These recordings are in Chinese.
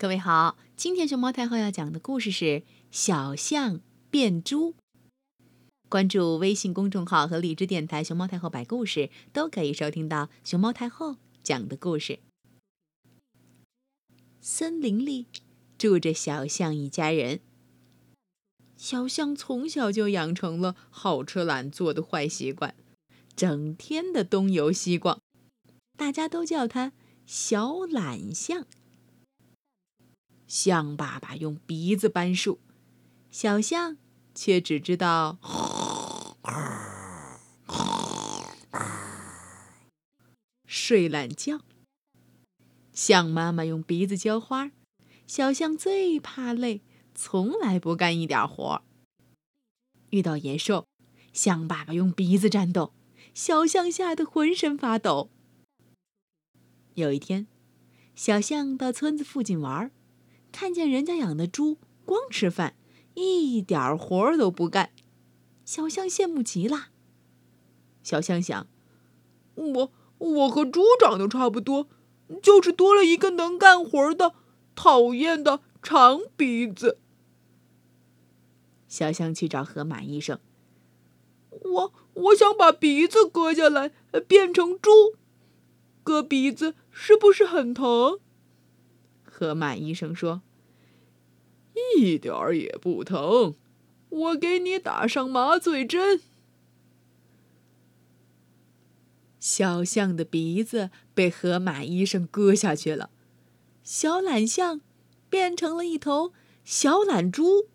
各位好，今天熊猫太后要讲的故事是《小象变猪》。关注微信公众号和荔枝电台“熊猫太后摆故事”，都可以收听到熊猫太后讲的故事。森林里住着小象一家人。小象从小就养成了好吃懒做的坏习惯，整天的东游西逛，大家都叫它小懒象。象爸爸用鼻子搬树，小象却只知道睡懒觉。象妈妈用鼻子浇花，小象最怕累，从来不干一点活。遇到野兽，象爸爸用鼻子战斗，小象吓得浑身发抖。有一天，小象到村子附近玩。看见人家养的猪光吃饭，一点活儿都不干，小象羡慕极了。小象想：我我和猪长得差不多，就是多了一个能干活的讨厌的长鼻子。小象去找河马医生，我我想把鼻子割下来变成猪，割鼻子是不是很疼？河马医生说：“一点儿也不疼，我给你打上麻醉针。”小象的鼻子被河马医生割下去了，小懒象变成了一头小懒猪。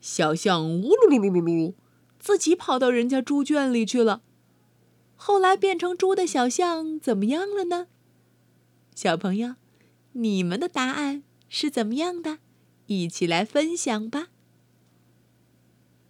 小象呜噜噜噜噜噜，自己跑到人家猪圈里去了。后来变成猪的小象怎么样了呢？小朋友？你们的答案是怎么样的？一起来分享吧。